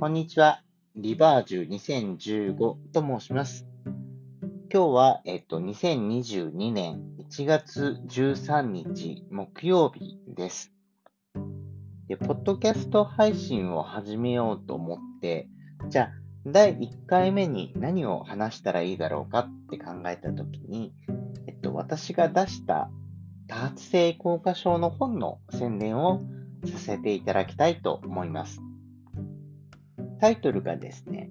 こんにちは。リバージュ2015と申します。今日は、えっと、2022年1月13日木曜日です。で、ポッドキャスト配信を始めようと思って、じゃあ、第1回目に何を話したらいいだろうかって考えたときに、えっと、私が出した多発性硬化症の本の宣伝をさせていただきたいと思います。タイトルがですね、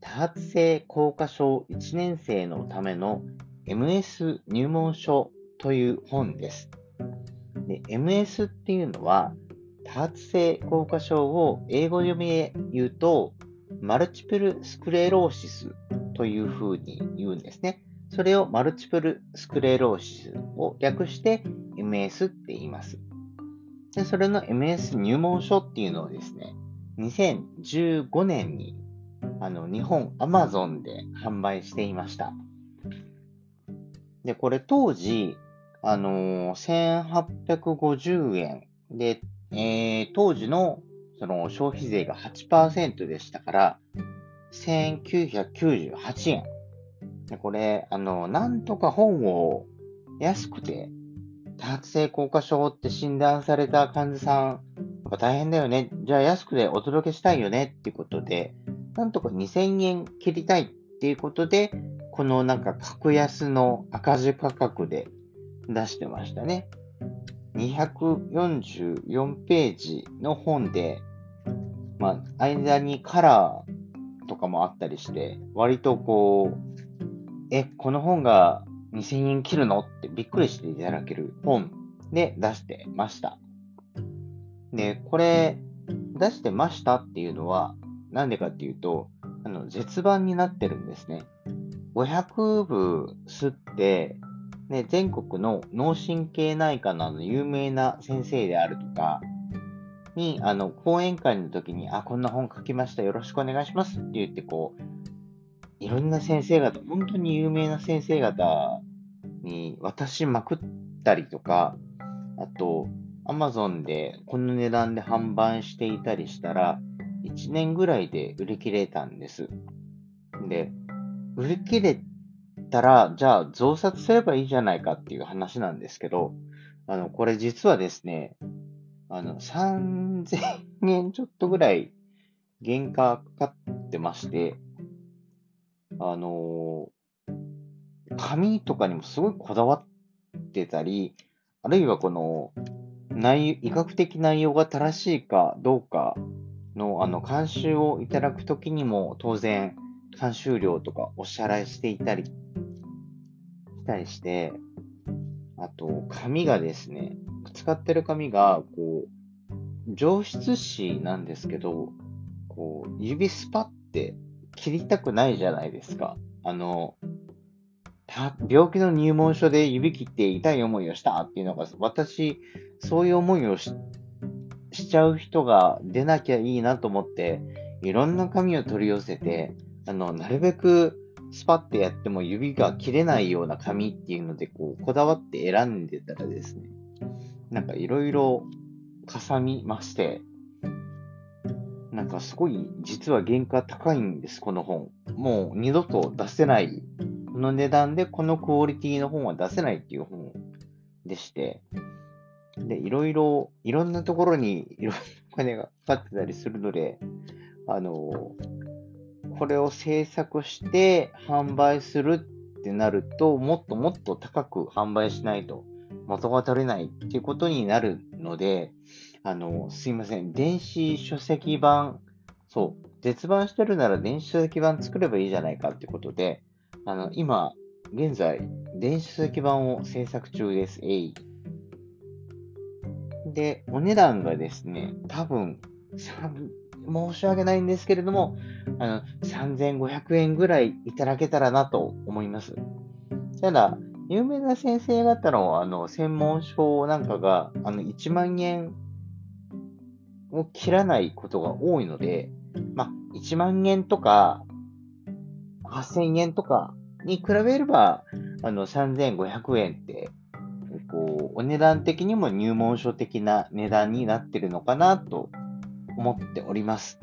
多発性硬化症1年生のための MS 入門書という本です。で MS っていうのは、多発性硬化症を英語読みで言うと、マルチプルスクレローシスというふうに言うんですね。それをマルチプルスクレローシスを略して MS って言います。でそれの MS 入門書っていうのをですね、2015年にあの日本アマゾンで販売していました。で、これ当時、あのー、1850円で、えー、当時のその消費税が8%でしたから、1998円。でこれ、あの、なんとか本を安くて、多発性硬化症って診断された患者さん大変だよね。じゃあ安くでお届けしたいよねっていうことで、なんとか2000円切りたいっていうことで、このなんか格安の赤字価格で出してましたね。244ページの本で、まあ、間にカラーとかもあったりして、割とこう、え、この本が2000円切るのってびっくりしていただける本で出してました。で、これ出してましたっていうのは、なんでかっていうと、あの、絶版になってるんですね。500部吸って、ね、全国の脳神経内科の有名な先生であるとか、に、あの、講演会の時に、あ、こんな本書きました、よろしくお願いしますって言って、こう、いろんな先生方、本当に有名な先生方に渡しまくったりとか、あと、アマゾンでこの値段で販売していたりしたら、1年ぐらいで売り切れたんです。で、売り切れたら、じゃあ増刷すればいいじゃないかっていう話なんですけど、あの、これ実はですね、あの、3000円ちょっとぐらい原価かかってまして、あの紙とかにもすごいこだわってたり、あるいはこの、内医学的内容が正しいかどうかのあの監修をいただくときにも当然監修料とかお支払いしていたりしたりして、あと紙がですね、使ってる紙がこう上質紙なんですけど、こう指スパって切りたくないじゃないですか。あの、病気の入門書で指切って痛い思いをしたっていうのが、私、そういう思いをしちゃう人が出なきゃいいなと思って、いろんな紙を取り寄せて、あの、なるべくスパッてやっても指が切れないような紙っていうので、こう、こだわって選んでたらですね、なんかいろいろかさみまして、なんかすごい実は原価高いんです、この本。もう二度と出せないの値段でこのクオリティの本は出せないっていう本でして、で、いろいろ、いろんなところにいろんなお金がかかってたりするので、あの、これを制作して販売するってなると、もっともっと高く販売しないと元が取れないっていうことになるので、あの、すいません。電子書籍版、そう、絶版してるなら電子書籍版作ればいいじゃないかってことで、あの、今、現在、電子書籍版を制作中です。えい。で、お値段がですね、多分、申し訳ないんですけれども、あの、3500円ぐらいいただけたらなと思います。ただ、有名な先生方のあの専門書なんかがあの1万円を切らないことが多いので、まあ、1万円とか8000円とかに比べれば、あの、3500円って、こう、お値段的にも入門書的な値段になってるのかなと思っております。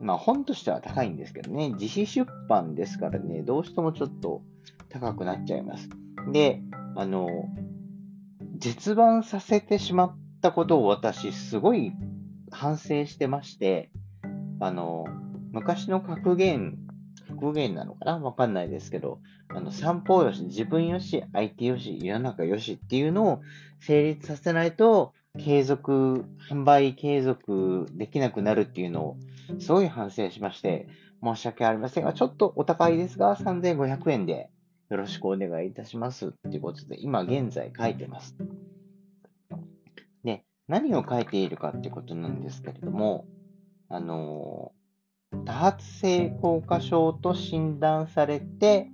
まあ本としては高いんですけどね、自費出版ですからね、どうしてもちょっと高くなっちゃいます。で、あの、絶版させてしまったことを私すごい反省してまして、あの、昔の格言、格言なのかな？わかんないですけど、あの、散歩よし、自分よし、相手よし、世の中よしっていうのを成立させないと、継続、販売継続できなくなるっていうのを、すごい反省しまして、申し訳ありませんが、ちょっとお高いですが、3500円でよろしくお願いいたしますっていうことで、今現在書いてます。で、何を書いているかってことなんですけれども、あの多発性硬化症と診断されて、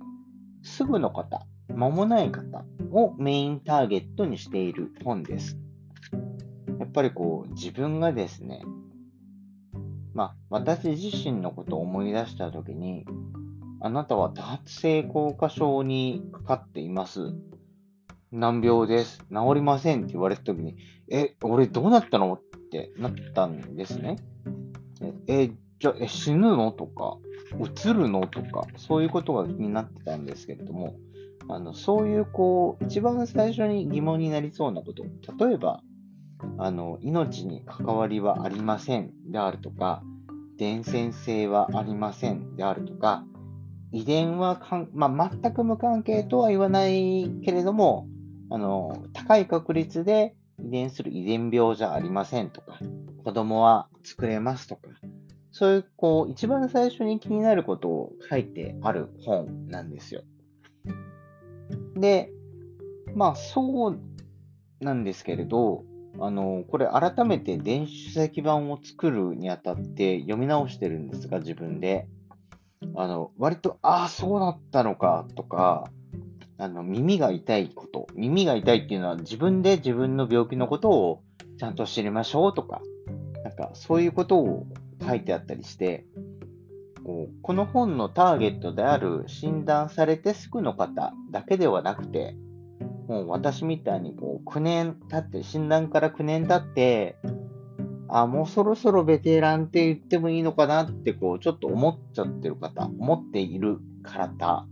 すぐの方、間もない方をメインターゲットにしている本です。やっぱりこう、自分がですね、まあ、私自身のことを思い出したときに、あなたは多発性硬化症にかかっています。難病です。治りませんって言われたときに、え、俺どうなったの？ってなったんですね。え、じゃあ、え、死ぬの？とか、映るの？とか、そういうことが気になってたんですけれども、あの、そういう、こう、一番最初に疑問になりそうなこと、例えば、あの、命に関わりはありませんであるとか、伝染性はありませんであるとか、遺伝はかん、まあ、全く無関係とは言わないけれども、あの、高い確率で遺伝する遺伝病じゃありませんとか、子供は作れますとか、そういう、こう、一番最初に気になることを書いてある本なんですよ。で、まあ、そうなんですけれど、あの、これ改めて電子書籍版を作るにあたって読み直してるんですが、自分で。あの、割と、ああ、そうだったのか、とか、あの、耳が痛いこと。耳が痛いっていうのは自分で自分の病気のことをちゃんと知りましょうとか、なんかそういうことを書いてあったりして、こうこの本のターゲットである診断されてすぐの方だけではなくて、もう私みたいにこう9年経って、診断から9年経って、あ、もうそろそろベテランって言ってもいいのかなってこうちょっと思っちゃってる方、思っている方。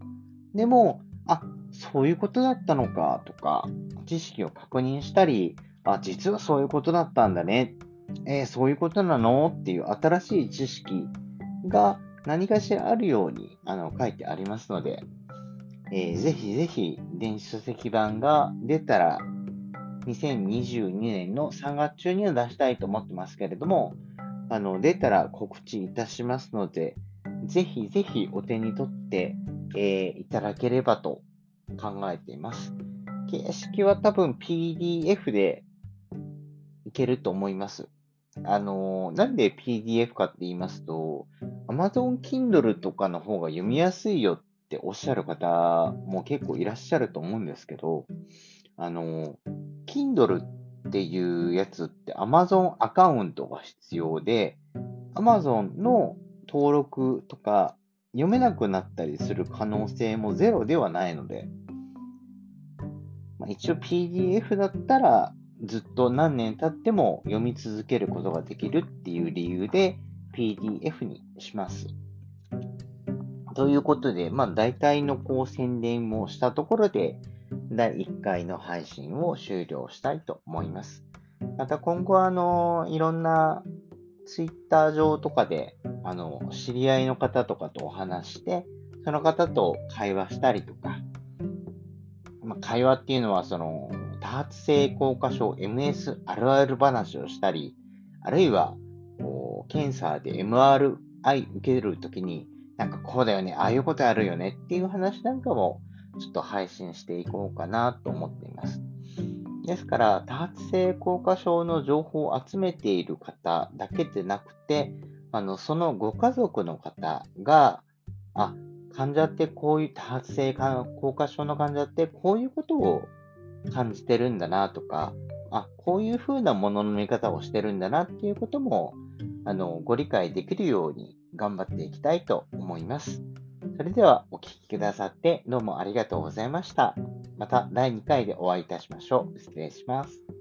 でも、あ、そういうことだったのかとか、知識を確認したり、あ、実はそういうことだったんだね。えー、そういうことなの？っていう新しい知識が何かしらあるようにあの書いてありますので、えー、ぜひぜひ電子書籍版が出たら2022年の3月中には出したいと思ってますけれども、あの出たら告知いたしますので、ぜひぜひお手に取って、えー、いただければと考えています。形式は多分 PDF でいけると思います。あの、なんで PDF かって言いますと、Amazon Kindle とかの方が読みやすいよっておっしゃる方も結構いらっしゃると思うんですけど、あの、Kindle っていうやつって Amazon アカウントが必要で、Amazon の登録とか読めなくなったりする可能性もゼロではないので、まあ、一応 PDF だったらずっと何年経っても読み続けることができるっていう理由で PDF にします。ということで、まあ大体のこう宣伝もしたところで、第1回の配信を終了したいと思います。また今後はあの、いろんな Twitter 上とかで、あの、知り合いの方とかとお話して、その方と会話したりとか、まあ、会話っていうのはその、多発性硬化症 MS あるある話をしたり、あるいは、こう、検査で MRI 受けるときに、なんかこうだよね、ああいうことあるよねっていう話なんかも、ちょっと配信していこうかなと思っています。ですから、多発性硬化症の情報を集めている方だけでなくて、あの、そのご家族の方が、あ、患者ってこういう多発性硬化症の患者ってこういうことを感じてるんだなとか、あ、こういう風なものの見方をしてるんだなっていうことも、あの、ご理解できるように頑張っていきたいと思います。それではお聴きくださってどうもありがとうございました。また第2回でお会いいたしましょう。失礼します。